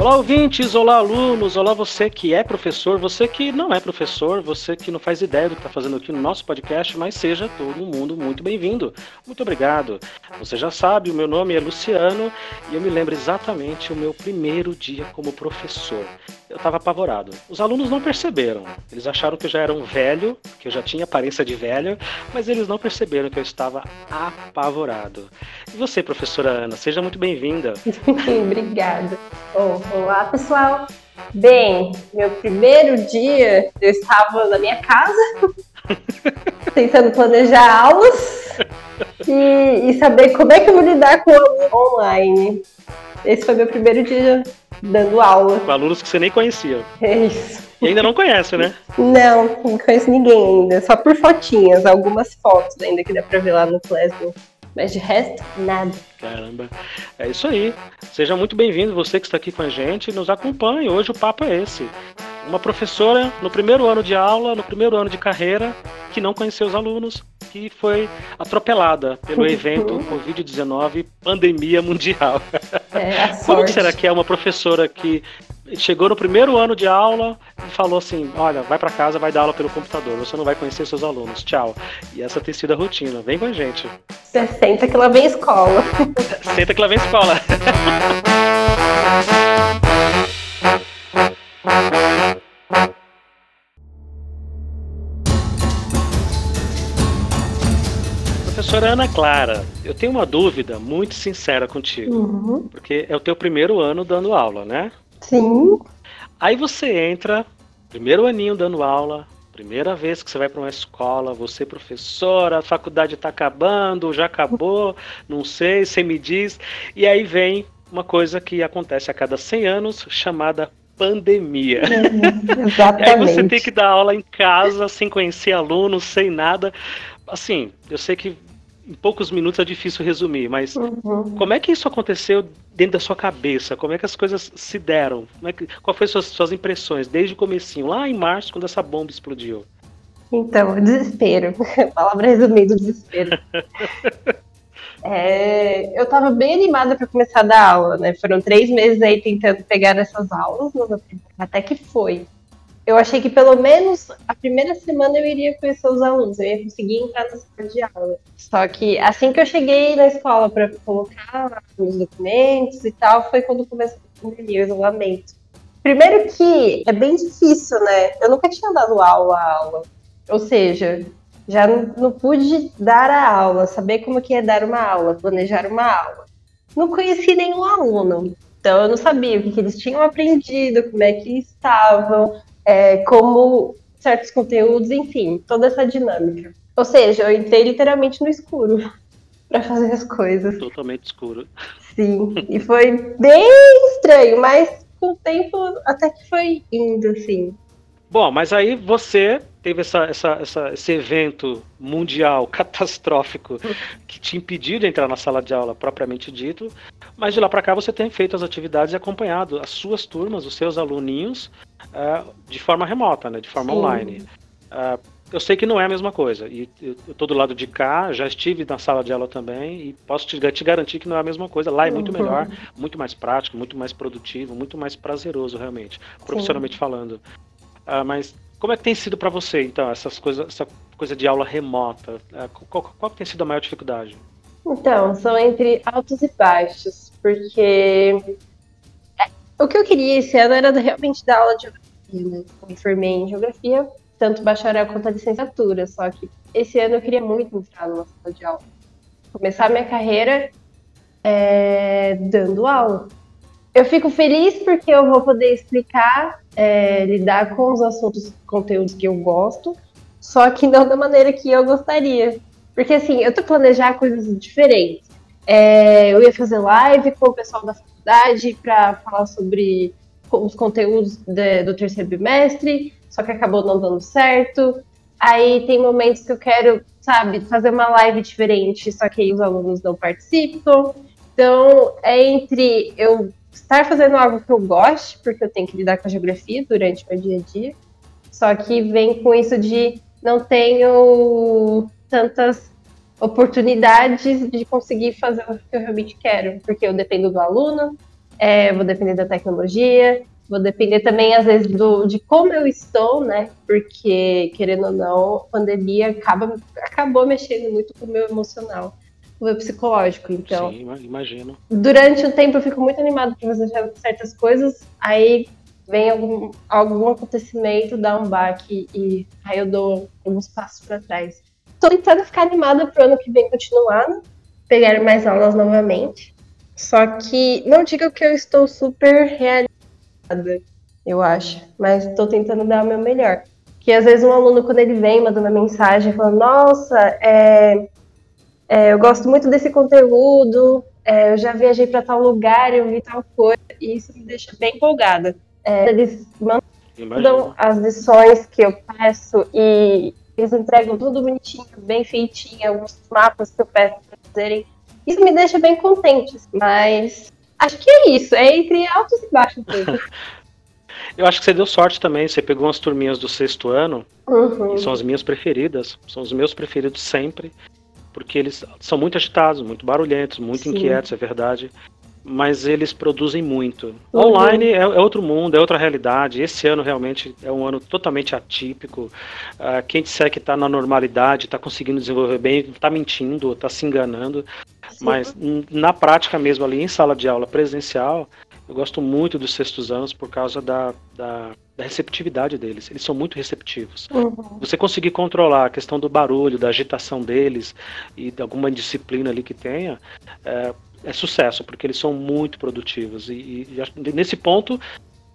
Olá, ouvintes, olá, alunos, olá, você que é professor, você que não é professor, você que não faz ideia do que está fazendo aqui no nosso podcast, mas seja todo mundo muito bem-vindo. Muito obrigado. Você já sabe, o meu nome é Luciano e eu me lembro exatamente o meu primeiro dia como professor. Eu estava apavorado. Os alunos não perceberam. Eles acharam que eu já era um velho, que eu já tinha aparência de velho, mas eles não perceberam que eu estava apavorado. E você, professora Ana, seja muito bem-vinda. Obrigada. Oh, olá, pessoal. Bem, meu primeiro dia eu estava na minha casa, tentando planejar aulas e, e, saber como é que eu vou lidar com o aluno online. Esse foi meu primeiro dia dando aula. Com alunos que você nem conhecia. É isso. E ainda não conhece, né? Não, não conheço ninguém ainda. Só por fotinhas, algumas fotos ainda que dá pra ver lá no Classroom. Mas de resto, nada. Caramba. É isso aí. Seja muito bem-vindo, você que está aqui com a gente. Nos acompanhe. Hoje o papo é esse. Uma professora no primeiro ano de aula, no primeiro ano de carreira, que não conheceu os alunos, que foi atropelada pelo evento Covid-19, pandemia mundial. É, Como será que é uma professora que chegou no primeiro ano de aula e falou assim: Olha, vai para casa, vai dar aula pelo computador, você não vai conhecer seus alunos, tchau. E essa tem sido a rotina. Vem com a gente. Você senta que lá vem escola. Senta que lá vem escola. Professora Ana Clara, eu tenho uma dúvida muito sincera contigo, uhum. porque é o teu primeiro ano dando aula, né? Sim. Aí você entra, primeiro aninho dando aula, primeira vez que você vai para uma escola, você professora, a faculdade está acabando, já acabou, não sei, você me diz, e aí vem uma coisa que acontece a cada 100 anos, chamada pandemia. Uhum, exatamente. aí você tem que dar aula em casa, sem conhecer alunos, sem nada. Assim, eu sei que em poucos minutos é difícil resumir, mas uhum. como é que isso aconteceu dentro da sua cabeça? Como é que as coisas se deram? É que, qual foi suas suas impressões desde o comecinho, lá em março, quando essa bomba explodiu? Então, desespero. Palavra resumida, desespero. é, eu estava bem animada para começar a dar aula, né? Foram três meses aí tentando pegar essas aulas, até que foi eu achei que pelo menos a primeira semana eu iria conhecer os alunos, eu ia conseguir entrar na sala de aula. Só que assim que eu cheguei na escola para colocar os documentos e tal, foi quando começou a pandemia, o isolamento. Primeiro que é bem difícil, né? Eu nunca tinha dado aula a aula. Ou seja, já não, pude dar a aula, saber como que é dar uma aula, planejar uma aula. Não conheci nenhum aluno. Então eu não sabia o que, que eles tinham aprendido, como é que estavam, é, como certos conteúdos, enfim, toda essa dinâmica. Ou seja, eu entrei literalmente no escuro para fazer as coisas. Totalmente escuro. Sim, e foi bem estranho, mas com o tempo até que foi indo, assim. Bom, mas aí você teve essa, essa, essa, esse evento mundial catastrófico que te impediu de entrar na sala de aula propriamente dito, mas de lá para cá você tem feito as atividades e acompanhado as suas turmas, os seus aluninhos, uh, de forma remota, né, de forma Sim. online. Uh, eu sei que não é a mesma coisa, e eu estou do lado de cá, já estive na sala de aula também, e posso te, te garantir que não é a mesma coisa. Lá é muito uhum. melhor, muito mais prático, muito mais produtivo, muito mais prazeroso, realmente, profissionalmente Sim. falando. Uh, mas como é que tem sido para você, então, essas coisas, essa coisa de aula remota? Uh, qual, qual tem sido a maior dificuldade? Então, são entre altos e baixos, porque o que eu queria esse ano era realmente dar aula de geografia, né? Eu me formei em geografia, tanto bacharel quanto a licenciatura, só que esse ano eu queria muito entrar numa sala de aula. Começar minha carreira é, dando aula. Eu fico feliz porque eu vou poder explicar, é, lidar com os assuntos, conteúdos que eu gosto, só que não da maneira que eu gostaria. Porque assim, eu tô planejar coisas diferentes. É, eu ia fazer live com o pessoal da faculdade para falar sobre os conteúdos de, do terceiro bimestre, só que acabou não dando certo. Aí tem momentos que eu quero, sabe, fazer uma live diferente, só que aí os alunos não participam. Então, é entre eu estar fazendo algo que eu goste, porque eu tenho que lidar com a geografia durante o meu dia a dia, só que vem com isso de não tenho tantas oportunidades de conseguir fazer o que eu realmente quero, porque eu dependo do aluno, é, vou depender da tecnologia, vou depender também, às vezes, do, de como eu estou, né? Porque, querendo ou não, a pandemia acaba, acabou mexendo muito com o meu emocional, com o meu psicológico. Então, Sim, imagino. Durante o tempo eu fico muito animado para fazer certas coisas, aí vem algum, algum acontecimento, dá um baque e aí eu dou alguns passos para trás. Estou tentando ficar animada pro ano que vem continuar, né? pegar mais aulas novamente. Só que não diga que eu estou super realizada, eu acho, mas estou tentando dar o meu melhor. Que às vezes um aluno, quando ele vem, manda uma mensagem falando: Nossa, é, é, eu gosto muito desse conteúdo, é, eu já viajei para tal lugar, eu vi tal coisa, e isso me deixa bem empolgada. É, eles mandam Imagina. as lições que eu peço e eles entregam tudo bonitinho, bem feitinho, alguns mapas que eu peço para fazerem. Isso me deixa bem contente, mas acho que é isso, é entre altos e baixos Eu acho que você deu sorte também. Você pegou umas turminhas do sexto ano, uhum. são as minhas preferidas, são os meus preferidos sempre, porque eles são muito agitados, muito barulhentos, muito Sim. inquietos, é verdade mas eles produzem muito. Uhum. Online é, é, outro mundo, é outra realidade. Esse ano realmente é um ano totalmente atípico. Uh, quem disser que está na normalidade, está conseguindo desenvolver bem, está mentindo, está se enganando. Sim. Mas na prática mesmo, ali em sala de aula presencial, eu gosto muito dos sextos anos por causa da, da, da receptividade deles. Eles são muito receptivos. Uhum. Você conseguir controlar a questão do barulho, da agitação deles e de alguma disciplina ali que tenha, é, é sucesso, porque eles são muito produtivos. E, e nesse ponto,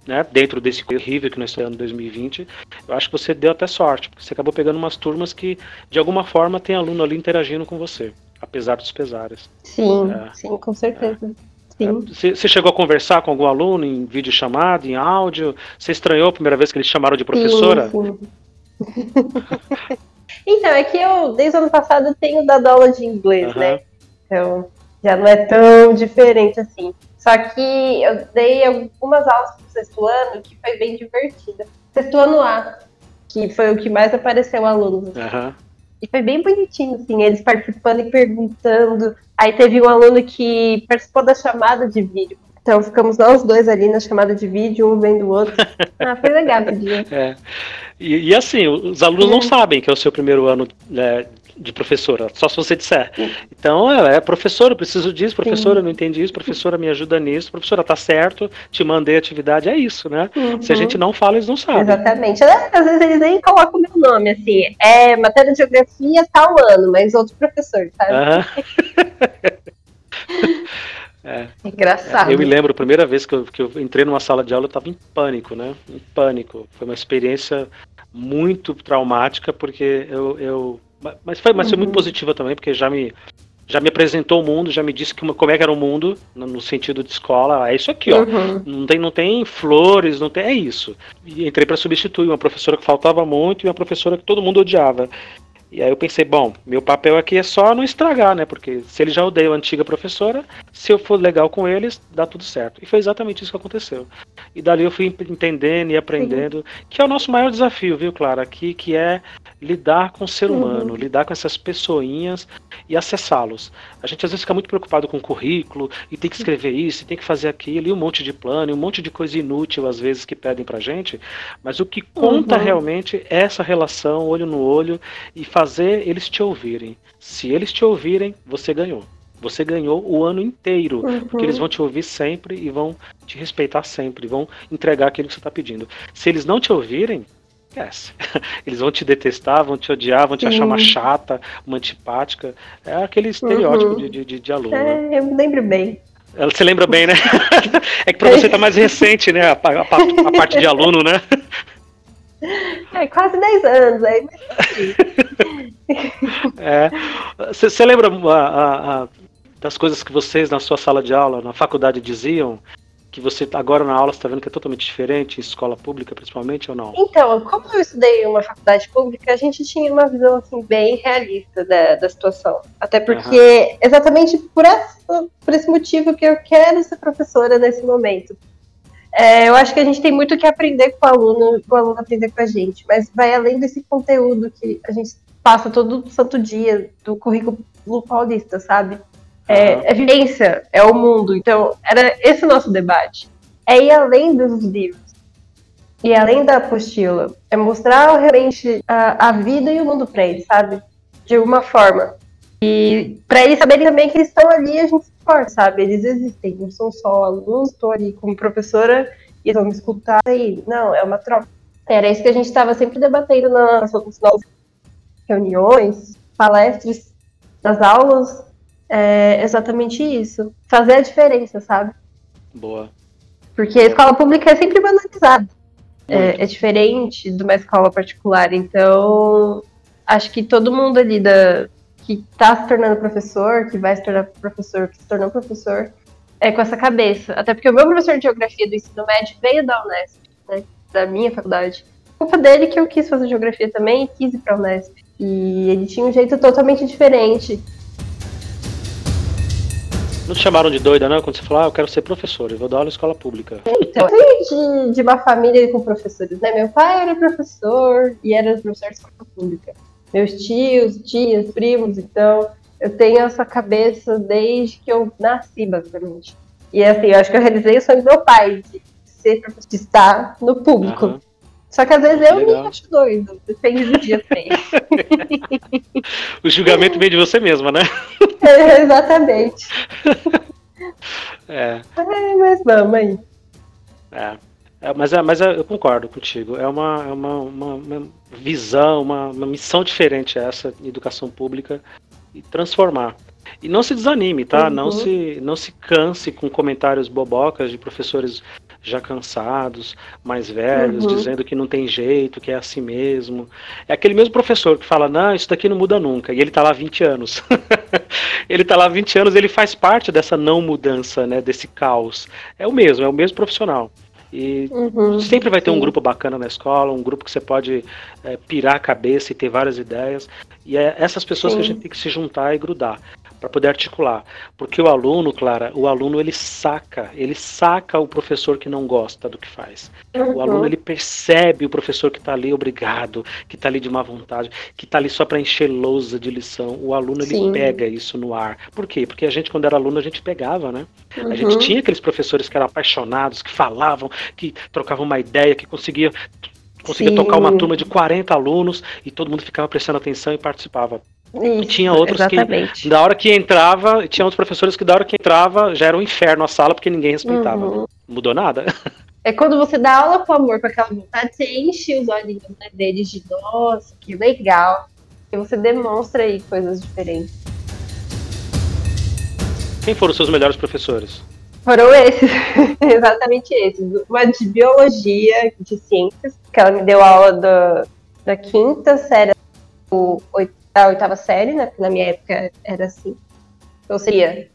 né, dentro desse horrível que nós estamos em 2020, eu acho que você deu até sorte, porque você acabou pegando umas turmas que, de alguma forma, tem aluno ali interagindo com você, apesar dos pesares. Sim, é, sim, com certeza. É. Você, você chegou a conversar com algum aluno em vídeo chamado, em áudio? Você estranhou a primeira vez que eles chamaram de professora? Sim, sim. então, é que eu, desde o ano passado, tenho dado aula de inglês, uhum. né? Então, já não é tão diferente assim. Só que eu dei algumas aulas pro sexto ano que foi bem divertida. Sexto ano A, que foi o que mais apareceu alunos. Uhum. E foi bem bonitinho, assim, eles participando e perguntando. Aí teve um aluno que participou da chamada de vídeo. Então ficamos nós dois ali na chamada de vídeo, um vendo o outro. Ah, foi legal o dia. É. E, e, assim, os alunos não sabem que é o seu primeiro ano né, de professora, só se você disser. Então, ela é professora, eu preciso disso, professora, eu não entendi isso, professora, me ajuda nisso, professora, tá certo, te mandei atividade, é isso, né? Uhum. Se a gente não fala, eles não sabem. Exatamente. Às vezes eles nem colocam o meu nome, assim, é matéria de geografia tal ano, mas outro professor, sabe? Uhum. É. Engraçado. Eu me lembro, a primeira vez que eu, que eu entrei numa sala de aula, eu estava em pânico, né? Em pânico. Foi uma experiência muito traumática, porque eu, eu mas foi, mas foi muito uhum. positiva também, porque já me, já me apresentou o mundo, já me disse que, como é que era o mundo, no, no sentido de escola. É isso aqui, ó. Uhum. Não, tem, não tem flores, não tem. É isso. E entrei para substituir uma professora que faltava muito e uma professora que todo mundo odiava. E aí eu pensei, bom, meu papel aqui é só não estragar, né? Porque se ele já odeia a antiga professora, se eu for legal com eles, dá tudo certo. E foi exatamente isso que aconteceu. E dali eu fui entendendo e aprendendo, Sim. que é o nosso maior desafio, viu, Clara? Aqui, que é lidar com o ser humano, uhum. lidar com essas pessoinhas e acessá-los. A gente às vezes fica muito preocupado com o currículo e tem que escrever isso, e tem que fazer aquilo, e um monte de plano, e um monte de coisa inútil às vezes que pedem pra gente, mas o que conta uhum. realmente é essa relação olho no olho e fazer eles te ouvirem. Se eles te ouvirem, você ganhou. Você ganhou o ano inteiro, uhum. porque eles vão te ouvir sempre e vão te respeitar sempre, vão entregar aquilo que você está pedindo. Se eles não te ouvirem, esquece. Eles vão te detestar, vão te odiar, vão te Sim. achar uma chata, uma antipática. É aquele estereótipo uhum. de, de, de, aluno. É, eu me lembro bem. Você lembra bem, né? é que pra você tá mais recente, né? A, a, a parte de aluno, né? É, quase 10 anos aí. é. Você lembra a, a, das coisas que vocês na sua sala de aula, na faculdade, diziam? que você agora na aula está vendo que é totalmente diferente, em escola pública principalmente ou não? Então, como eu estudei em uma faculdade pública, a gente tinha uma visão assim bem realista da, da situação. Até porque uhum. exatamente por, essa, por esse motivo que eu quero ser professora nesse momento. É, eu acho que a gente tem muito que aprender com o aluno, com o aluno aprender com a gente, mas vai além desse conteúdo que a gente passa todo santo dia do currículo paulista, sabe? É, uhum. é vivência, é o mundo. Então, era esse o nosso debate. É ir além dos livros. E além da apostila. É mostrar realmente a, a vida e o mundo para eles, sabe? De alguma forma. E para eles saberem também que eles estão ali a gente se importa, sabe? Eles existem, não são só alunos, estou ali como professora e vão me escutar aí. Não, é uma troca. Era isso que a gente estava sempre debatendo nas nossas reuniões, palestras, nas aulas. É exatamente isso. Fazer a diferença, sabe? Boa. Porque a escola pública é sempre banalizada. É, é, diferente de uma escola particular. Então, acho que todo mundo ali da, que está se tornando professor, que vai se tornar professor, que se tornou professor, é com essa cabeça. Até porque o meu professor de geografia do ensino médio veio da Unesp, né, da minha faculdade. Culpa dele que eu quis fazer geografia também e quis ir para a Unesp. E ele tinha um jeito totalmente diferente. Não te chamaram de doida, não? Quando você falou, ah, eu quero ser professor, eu vou dar aula em escola pública. Então, eu de, de uma família com professores, né? Meu pai era professor e era professor de escola pública. Meus tios, tias, primos, então eu tenho essa cabeça desde que eu nasci, basicamente. E assim, eu acho que eu realizei o sonho do meu pai, de ser de estar no público. Uhum. Só que às vezes eu Legal. me acho doido, depende do dia também. o julgamento vem de você mesma, né? É, exatamente. É. é. Mas vamos aí. É. é mas, é, mas é, eu concordo contigo. É uma, é uma, uma, uma visão, uma, uma missão diferente essa, educação pública, e transformar. E não se desanime, tá? Uhum. Não, se, não se canse com comentários bobocas de professores já cansados, mais velhos, uhum. dizendo que não tem jeito, que é assim mesmo. É aquele mesmo professor que fala, não, isso daqui não muda nunca, e ele está lá há 20 anos. ele está lá há 20 anos, ele faz parte dessa não mudança, né, desse caos. É o mesmo, é o mesmo profissional. E uhum, sempre vai ter um grupo bacana na escola, um grupo que você pode é, pirar a cabeça e ter várias ideias. E é essas pessoas sim. que a gente tem que se juntar e grudar para poder articular. Porque o aluno, Clara, o aluno ele saca, ele saca o professor que não gosta do que faz. Uhum. O aluno ele percebe o professor que está ali obrigado, que está ali de má vontade, que está ali só para encher lousa de lição. O aluno ele Sim. pega isso no ar. Por quê? Porque a gente quando era aluno a gente pegava, né? Uhum. A gente uhum. tinha aqueles professores que eram apaixonados, que falavam, que trocavam uma ideia, que conseguia conseguia Sim. tocar uma turma de 40 alunos e todo mundo ficava prestando atenção e participava. Isso, e tinha outros exatamente. que, da hora que entrava, tinha outros professores que da hora que entrava já era um inferno a sala porque ninguém respeitava. Uhum. Mudou nada? É quando você dá aula com amor, com aquela vontade, você enche os olhinhos né, deles de nossa, que legal. E você demonstra aí coisas diferentes. Quem foram os seus melhores professores? Foram esses, exatamente esses. Uma de biologia, de ciências, que ela me deu aula do, da quinta série, do a oitava série, né? Porque na minha época era assim. Então seria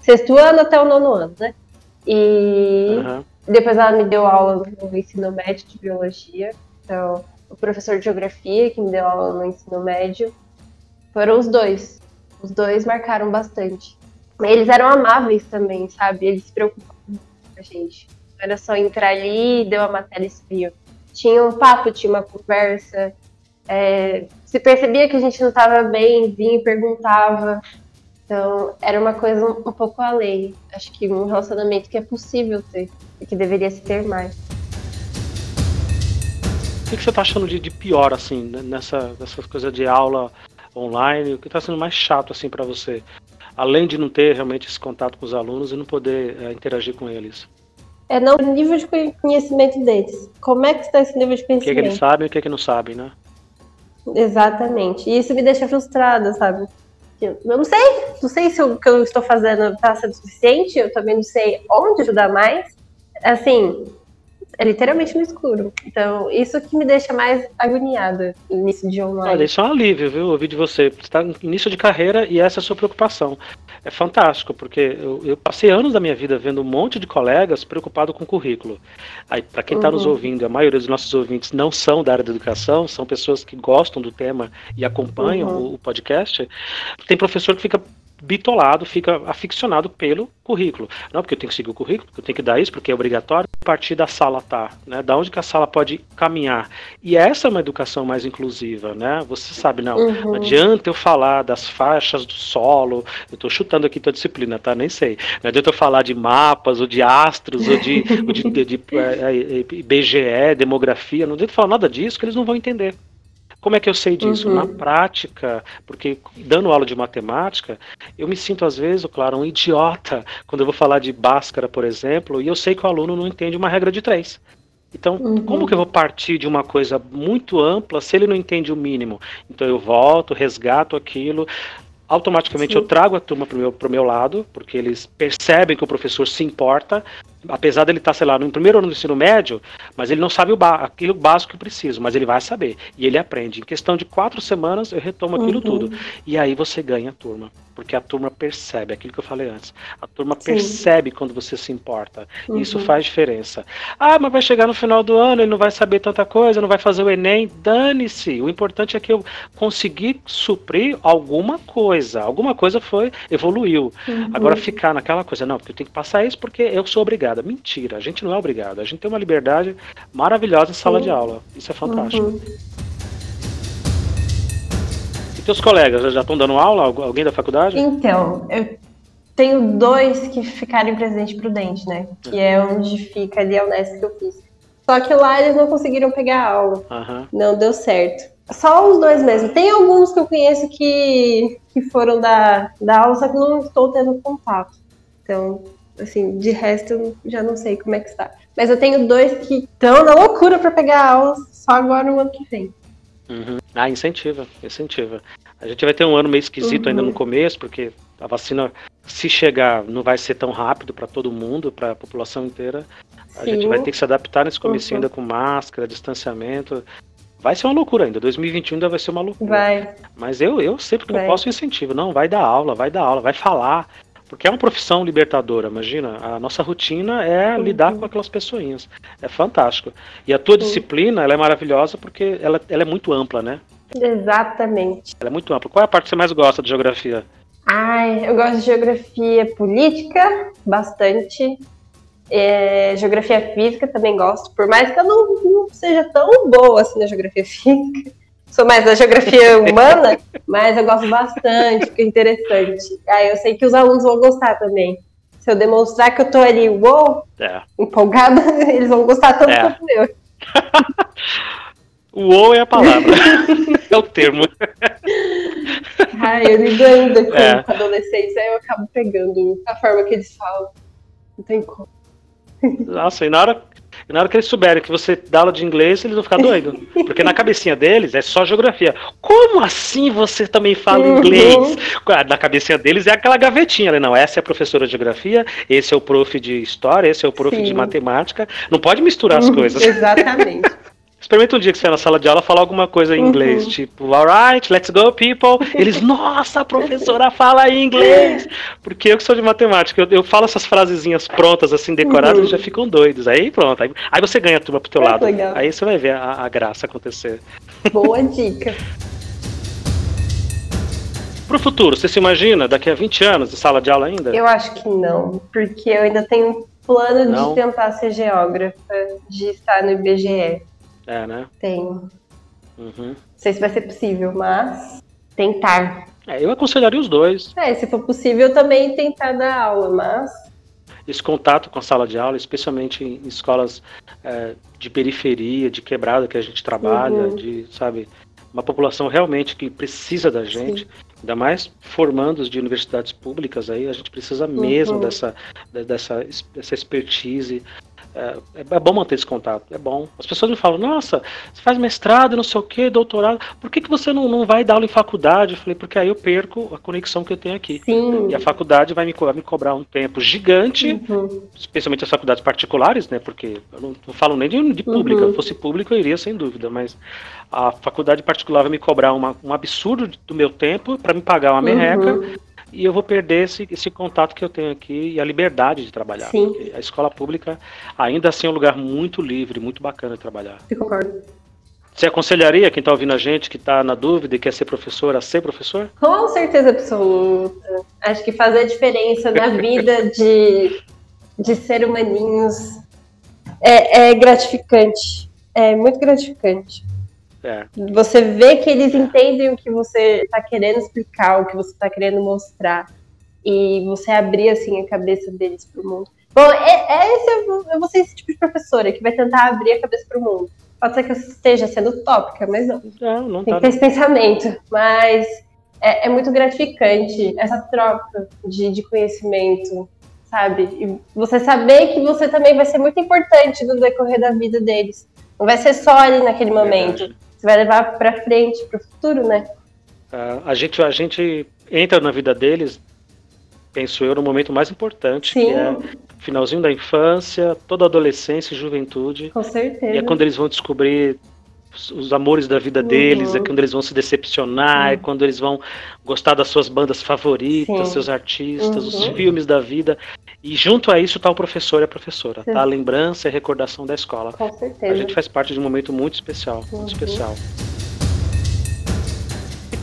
sexto ano até o nono ano, né? E uhum. depois ela me deu aula no ensino médio de biologia. Então, o professor de geografia que me deu aula no ensino médio foram os dois. Os dois marcaram bastante. Eles eram amáveis também, sabe? Eles se preocupavam com a gente. Era só entrar ali e deu a matéria e Tinha um papo, tinha uma conversa. É, se percebia que a gente não estava bem, vinha e perguntava. Então, era uma coisa um, um pouco além. Acho que um relacionamento que é possível ter e que deveria se ter mais. O que, você está achando de, de, pior, assim, né, nessa, nessa coisa de aula online? O que está sendo mais chato, assim, para você? Além de não ter realmente esse contato com os alunos e não poder é, interagir com eles. É não o nível de conhecimento deles. Como é que está esse nível de conhecimento? O que, é que eles sabem e o que, é que não sabem, né? Exatamente. E isso me deixa frustrada, sabe? Eu não sei, não sei se o que eu estou fazendo está sendo suficiente, eu também não sei onde ajudar mais. Assim, é literalmente no escuro. Então, isso que me deixa mais agoniada no início de online. Olha, isso é um alívio, viu? Ouvir de você. Você está no início de carreira e essa é a sua preocupação. É fantástico, porque eu, eu passei anos da minha vida vendo um monte de colegas preocupados com o currículo. Aí, para quem está uhum. nos ouvindo, a maioria dos nossos ouvintes não são da área da educação, são pessoas que gostam do tema e acompanham uhum. o, o podcast. Tem professor que fica bitolado, fica aficionado pelo currículo. Não, porque eu tenho que seguir o currículo, porque eu tenho que dar isso, porque é obrigatório. A partir da sala tá, né? Da onde que a sala pode caminhar. E essa é uma educação mais inclusiva, né? Você sabe, não, uhum. não adianta eu falar das faixas do solo, eu estou chutando aqui tua disciplina, tá? Nem sei. Não adianta eu falar de mapas, ou de astros, ou de, ou de, de, de, de é, é, BGE, demografia, não adianta falar nada disso que eles não vão entender. Como é que eu sei disso? Uhum. Na prática, porque dando aula de matemática, eu me sinto às vezes, claro, um idiota quando eu vou falar de Bhaskara, por exemplo, e eu sei que o aluno não entende uma regra de três. Então, uhum. como que eu vou partir de uma coisa muito ampla se ele não entende o mínimo? Então eu volto, resgato aquilo, automaticamente Sim. eu trago a turma para o meu, meu lado, porque eles percebem que o professor se importa, apesar dele estar, tá, sei lá, no primeiro ano do ensino médio, mas ele não sabe o aquilo básico que eu preciso, mas ele vai saber. E ele aprende. Em questão de quatro semanas, eu retomo aquilo uhum. tudo. E aí você ganha a turma. Porque a turma percebe, aquilo que eu falei antes. A turma Sim. percebe quando você se importa. Uhum. Isso faz diferença. Ah, mas vai chegar no final do ano, ele não vai saber tanta coisa, não vai fazer o Enem. Dane-se. O importante é que eu consegui suprir alguma coisa. Alguma coisa foi, evoluiu. Uhum. Agora ficar naquela coisa, não, porque eu tenho que passar isso porque eu sou obrigado obrigada. Mentira, a gente não é obrigado. A gente tem uma liberdade maravilhosa em sala Sim. de aula. Isso é fantástico. Uhum. E teus colegas já estão dando aula? Alguém da faculdade? Então, eu tenho dois que ficaram em Presidente Prudente, né? Que é onde fica ali a Unesp que eu fiz. Só que lá eles não conseguiram pegar aula. Uhum. Não deu certo. Só os dois mesmo. Tem alguns que eu conheço que, que foram da, da aula, só que não estou tendo contato. Então, Assim, de resto, já não sei como é que está. Mas eu tenho dois que estão na loucura para pegar aulas só agora no ano que vem. Uhum. Ah, incentiva, incentiva. A gente vai ter um ano meio esquisito uhum. ainda no começo, porque a vacina, se chegar, não vai ser tão rápido para todo mundo, para a população inteira. A Sim. gente vai ter que se adaptar nesse começo uhum. ainda com máscara, distanciamento. Vai ser uma loucura ainda. 2021 ainda vai ser uma loucura. Vai. Mas eu, eu sempre que vai. eu posso incentivo. Não, vai dar aula, vai dar aula, vai falar. Porque é uma profissão libertadora, imagina. A nossa rotina é uhum. lidar com aquelas pessoinhas. É fantástico. E a tua uhum. disciplina, ela é maravilhosa porque ela, ela é muito ampla, né? Exatamente. Ela é muito ampla. Qual é a parte que você mais gosta de geografia? Ai, eu gosto de geografia política, bastante. É, geografia física também gosto, por mais que eu não, não seja tão boa assim na geografia física sou mais da geografia humana, mas eu gosto bastante, fica interessante. Aí eu sei que os alunos vão gostar também. Se eu demonstrar que eu tô ali, uou, é. empolgada, eles vão gostar tanto é. quanto eu. Uou é a palavra. é o termo. Ai, eu lidando com, é. com adolescentes, aí eu acabo pegando a forma que eles falam. Não tem como. Nossa, e na hora, e na hora que eles souberem que você dá aula de inglês, eles vão ficar doidos. Porque na cabecinha deles é só geografia. Como assim você também fala uhum. inglês? Na cabecinha deles é aquela gavetinha. Né? Não, essa é a professora de geografia, esse é o prof de história, esse é o prof Sim. de matemática. Não pode misturar as uhum, coisas. Exatamente. Experimenta um dia que você vai na sala de aula falar alguma coisa em inglês, uhum. tipo, alright, let's go, people. Eles, nossa, a professora fala em inglês. Porque eu que sou de matemática, eu, eu falo essas frasezinhas prontas, assim, decoradas, uhum. eles já ficam doidos. Aí pronto, aí, aí você ganha a turma pro teu é lado. Legal. Aí você vai ver a, a graça acontecer. Boa dica. Pro futuro, você se imagina daqui a 20 anos de sala de aula ainda? Eu acho que não, porque eu ainda tenho plano não. de tentar ser geógrafa, de estar no IBGE. É, né? Tenho. Uhum. Não sei se vai ser possível, mas tentar. É, eu aconselharia os dois. É, se for possível, também tentar dar aula, mas. Esse contato com a sala de aula, especialmente em escolas é, de periferia, de quebrada que a gente trabalha, uhum. de, sabe, uma população realmente que precisa da gente, Sim. ainda mais formandos de universidades públicas aí, a gente precisa mesmo uhum. dessa, dessa, dessa expertise, é, é, bom manter esse contato, é bom. As pessoas me falam, nossa, você faz mestrado, não sei o que, doutorado, por que, que você não, não vai dar aula em faculdade? Eu falei, porque aí eu perco a conexão que eu tenho aqui. Sim. E a faculdade vai me, vai me cobrar um tempo gigante, uhum. especialmente as faculdades particulares, né? Porque eu não, não falo nem de, de pública. Uhum. Se fosse público, eu iria sem dúvida, mas a faculdade particular vai me cobrar uma, um absurdo do meu tempo para me pagar uma merreca. Uhum e eu vou perder esse, esse contato que eu tenho aqui e a liberdade de trabalhar. A escola pública ainda assim é um lugar muito livre, muito bacana de trabalhar. Eu concordo. Você aconselharia quem está ouvindo a gente, que está na dúvida e quer ser professor, a ser professor? Com certeza absoluta. Acho que fazer diferença na vida de, de ser humaninhos é, é gratificante. É muito gratificante. É. Você vê que eles entendem o que você está querendo explicar, o que você está querendo mostrar. E você abrir assim a cabeça deles para o mundo. Bom, é, é esse, eu vou ser esse tipo de professora que vai tentar abrir a cabeça para o mundo. Pode ser que eu esteja sendo utópica, mas não. Não, não Tem tá. que ter esse pensamento. Mas é, é, muito gratificante essa troca de, de conhecimento, sabe? E você saber que você também vai ser muito importante no decorrer da vida deles. Não vai ser só ali naquele momento. Verdade. Você vai levar para frente, para o futuro, né? Uh, a, gente, a gente entra na vida deles, penso eu, no momento mais importante, Sim. que é finalzinho da infância, toda a adolescência e juventude. Com certeza. E é quando eles vão descobrir os amores da vida deles, é uhum. é quando eles vão se decepcionar, uhum. é quando eles vão gostar das suas bandas favoritas, Sim. seus artistas, uhum. os filmes da vida. E junto a isso está o professor e a professora, Sim. tá? A lembrança e a recordação da escola. Com certeza. A gente faz parte de um momento muito especial, muito uhum. especial.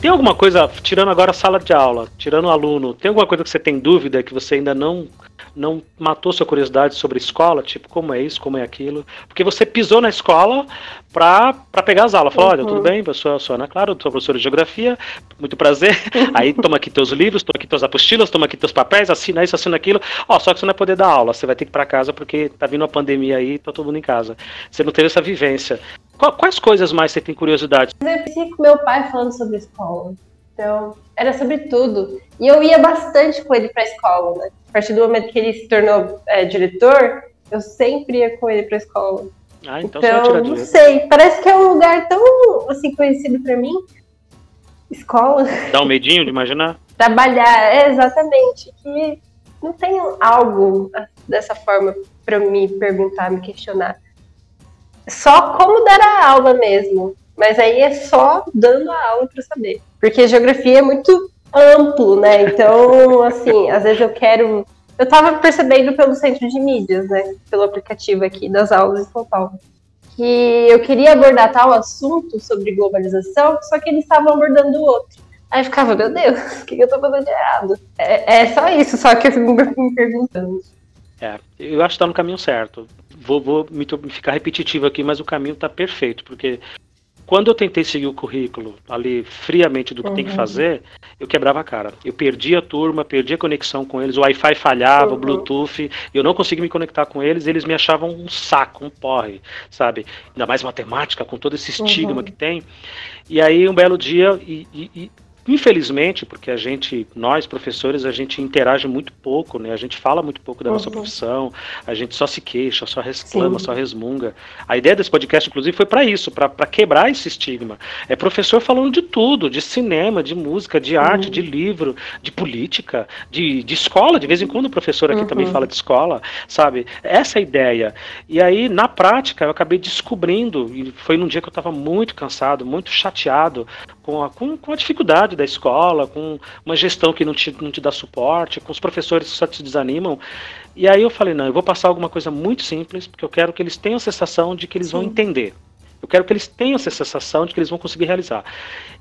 Tem alguma coisa, tirando agora a sala de aula, tirando o aluno, tem alguma coisa que você tem dúvida que você ainda não não matou sua curiosidade sobre escola, tipo, como é isso, como é aquilo? Porque você pisou na escola para pegar as aulas. Falou, uhum. olha, tudo uhum. bem, eu sou, sou Ana Clara, sou professora de geografia, muito prazer. Aí toma aqui teus livros, toma aqui teus apostilas, toma aqui teus papéis, assina isso, assina aquilo. Ó, só que você não vai poder dar aula, você vai ter que ir para casa porque tá vindo a pandemia aí, tá todo mundo em casa. Você não teve essa vivência. Quais coisas mais você tem curiosidade? Eu cresci com meu pai falando sobre escola. Então, era sobre tudo. E eu ia bastante com ele pra escola, né? A partir do momento que ele se tornou é, diretor, eu sempre ia com ele pra escola. Ah, então, então não sei. Parece que é um lugar tão assim conhecido para mim. Escola. Dá um medinho de imaginar? Trabalhar, é, exatamente. Que não tem algo dessa forma para me perguntar, me questionar. Só como dar a aula mesmo. Mas aí é só dando a aula para saber. Porque geografia é muito amplo, né? Então, assim, às vezes eu quero. Eu estava percebendo pelo centro de mídias, né? Pelo aplicativo aqui das aulas em São Paulo. Que eu queria abordar tal assunto sobre globalização, só que eles estavam abordando outro. Aí eu ficava, meu Deus, o que eu estou fazendo de errado? É, é, só isso, só que eu fico me perguntando. É, eu acho que está no caminho certo. Vou, vou me, ficar repetitivo aqui, mas o caminho está perfeito, porque quando eu tentei seguir o currículo ali friamente do que uhum. tem que uhum. fazer, eu quebrava a cara. Eu perdi a turma, perdi a conexão com eles, o Wi-Fi falhava, uhum. o Bluetooth, eu não conseguia me conectar com eles, eles me achavam um saco, um porre, sabe? Ainda mais matemática, com todo esse estigma uhum. que tem. E aí, um belo dia, e, e, Infelizmente, porque a gente, nós professores, a gente interage muito pouco, né? A gente fala muito pouco da uhum. nossa profissão, a gente só se queixa, só reclama, Sim. só resmunga. A ideia desse podcast, inclusive, foi para isso, para quebrar esse estigma. É professor falando de tudo, de cinema, de música, de arte, uhum. de livro, de política, de, de escola. De vez em quando o professor aqui uhum. também fala de escola, sabe? Essa é a ideia. E aí, na prática, eu acabei descobrindo, e foi num dia que eu estava muito cansado, muito chateado com a, com, com a dificuldade da escola, com uma gestão que não te, não te dá suporte, com os professores que só te desanimam. E aí eu falei, não, eu vou passar alguma coisa muito simples, porque eu quero que eles tenham a sensação de que eles Sim. vão entender. Eu quero que eles tenham essa sensação de que eles vão conseguir realizar.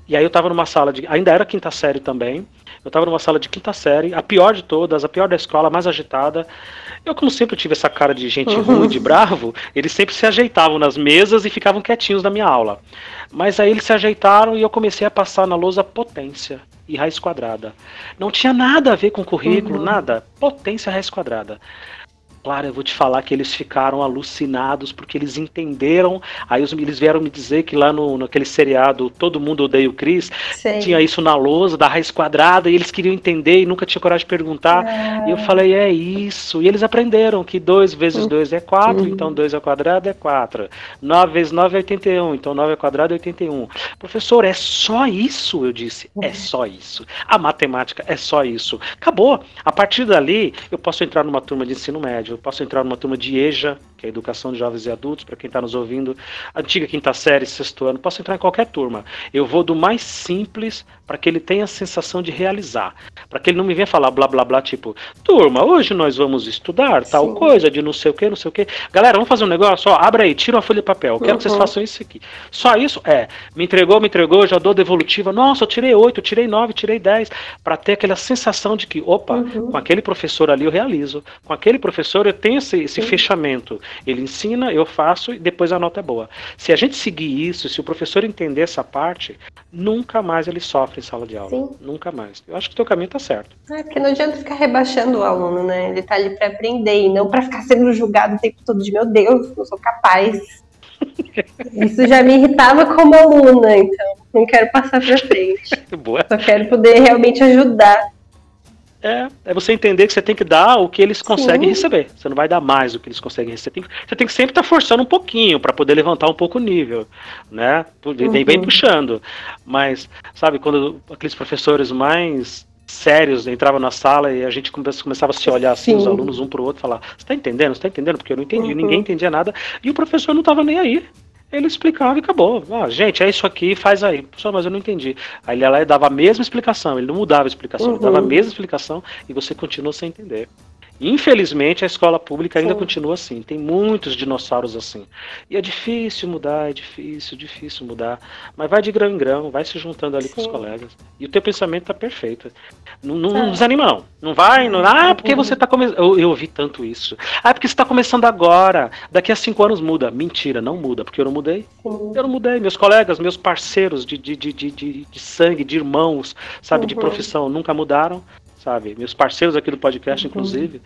E aí eu estava numa sala de. Ainda era quinta série também. Eu estava numa sala de quinta série, a pior de todas, a pior da escola, a mais agitada. Eu, como sempre tive essa cara de gente uhum. ruim, de bravo, eles sempre se ajeitavam nas mesas e ficavam quietinhos na minha aula. Mas aí eles se ajeitaram e eu comecei a passar na lousa potência e raiz quadrada. Não tinha nada a ver com currículo, uhum. nada. Potência raiz quadrada. Claro, eu vou te falar que eles ficaram alucinados porque eles entenderam. Aí eles vieram me dizer que lá no, naquele seriado Todo Mundo Odeia o Chris, Sei. tinha isso na lousa da raiz quadrada e eles queriam entender e nunca tinha coragem de perguntar. Ah. E eu falei, é isso. E eles aprenderam que 2 vezes 2 é 4, uhum. então 2 ao quadrado é 4. 9 vezes 9 é 81, então 9 ao quadrado é 81. Professor, é só isso? Eu disse, é uhum. só isso. A matemática é só isso. Acabou. A partir dali, eu posso entrar numa turma de ensino médio eu posso entrar numa turma de EJA, que é a educação de jovens e adultos, para quem está nos ouvindo, antiga quinta série, sexto ano, posso entrar em qualquer turma. Eu vou do mais simples para que ele tenha a sensação de realizar, para que ele não me venha falar blá blá blá, tipo, turma, hoje nós vamos estudar tal Sim. coisa de não sei o que, não sei o que. Galera, vamos fazer um negócio, ó, abra aí, tira uma folha de papel, eu quero uhum. que vocês uhum. façam isso aqui. Só isso, é, me entregou, me entregou, já dou devolutiva, nossa, eu tirei oito, tirei nove, tirei dez, para ter aquela sensação de que, opa, uhum. com aquele professor ali eu realizo, com aquele professor eu tenho esse, esse fechamento. Ele ensina, eu faço e depois a nota é boa. Se a gente seguir isso, se o professor entender essa parte, nunca mais ele sofre em sala de aula. Sim. Nunca mais. Eu acho que o teu caminho tá certo. É, porque não adianta ficar rebaixando o aluno, né? Ele tá ali para aprender e não para ficar sendo julgado o tempo todo de meu Deus, não sou capaz. Isso já me irritava como aluna, então não quero passar para frente. Boa. Só quero poder realmente ajudar é, é você entender que você tem que dar o que eles conseguem Sim. receber. Você não vai dar mais do que eles conseguem receber. Você tem que sempre estar tá forçando um pouquinho para poder levantar um pouco o nível, né? Vem uhum. puxando. Mas, sabe, quando aqueles professores mais sérios entravam na sala e a gente começava a se olhar assim, Sim. os alunos um para o outro, falar: Você está entendendo? Você está entendendo? Porque eu não entendi, uhum. ninguém entendia nada. E o professor não estava nem aí ele explicava e acabou. Ah, gente, é isso aqui, faz aí. Professor, mas eu não entendi. Aí ele ia lá e dava a mesma explicação, ele não mudava a explicação, uhum. ele dava a uhum. mesma explicação e você continua sem entender. Infelizmente, a escola pública ainda Sim. continua assim. Tem muitos dinossauros assim. E é difícil mudar, é difícil, difícil mudar. Mas vai de grão em grão, vai se juntando ali Sim. com os colegas. E o teu pensamento tá perfeito. Não, não, não desanima, não. Não vai, não. Ah, porque você tá começando. Eu, eu ouvi tanto isso. Ah, porque você tá começando agora. Daqui a cinco anos muda. Mentira, não muda, porque eu não mudei. Sim. Eu não mudei. Meus colegas, meus parceiros de, de, de, de, de sangue, de irmãos, sabe, uhum. de profissão, nunca mudaram sabe? Meus parceiros aqui do podcast, uhum. inclusive.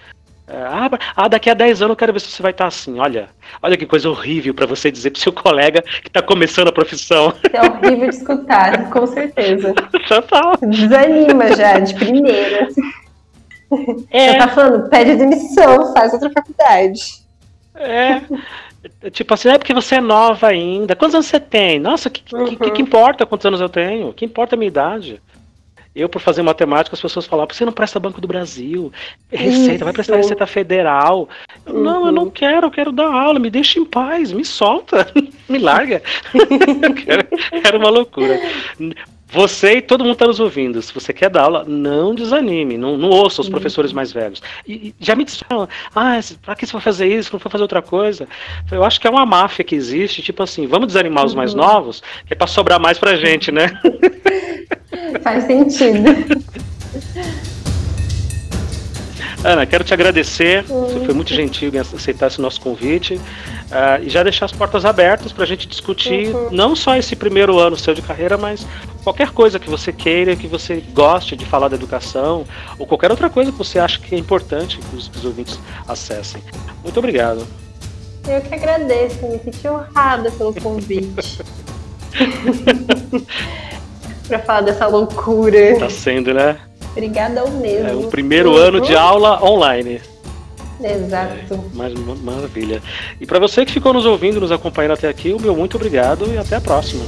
É, ah, ah, daqui a 10 anos eu quero ver se você vai estar assim. Olha, olha que coisa horrível para você dizer pro seu colega que está começando a profissão. É horrível de escutar, com certeza. Total. Desanima já, de primeira. É. Você tá falando, pede demissão, faz outra faculdade. É. Tipo assim, é porque você é nova ainda. Quantos anos você tem? Nossa, que, que, uhum. que, que importa quantos anos eu tenho? Que importa a minha idade? Eu, por fazer matemática, as pessoas falavam, você não presta Banco do Brasil, Receita, Isso. vai prestar Receita Federal. Eu, uhum. Não, eu não quero, eu quero dar aula, me deixa em paz, me solta, me larga. era uma loucura. Você e todo mundo está nos ouvindo. Se você quer dar aula, não desanime, não, não ouça os professores mais velhos. E, e já me disseram, ah, para que você vai fazer isso? Não foi fazer outra coisa? Eu acho que é uma máfia que existe, tipo assim, vamos desanimar os mais uhum. novos, que é para sobrar mais pra gente, né? Faz sentido. Ana, quero te agradecer. Você foi muito gentil em aceitar esse nosso convite. Uh, e já deixar as portas abertas para a gente discutir uhum. não só esse primeiro ano seu de carreira, mas qualquer coisa que você queira, que você goste de falar da educação, ou qualquer outra coisa que você acha que é importante que os, que os ouvintes acessem. Muito obrigado. Eu que agradeço, me senti honrada pelo convite. para falar dessa loucura. Tá sendo, né? Obrigada ao mesmo. É o primeiro uhum. ano de aula online. Exato. É, mas, maravilha. E para você que ficou nos ouvindo, nos acompanhando até aqui, o meu muito obrigado e até a próxima.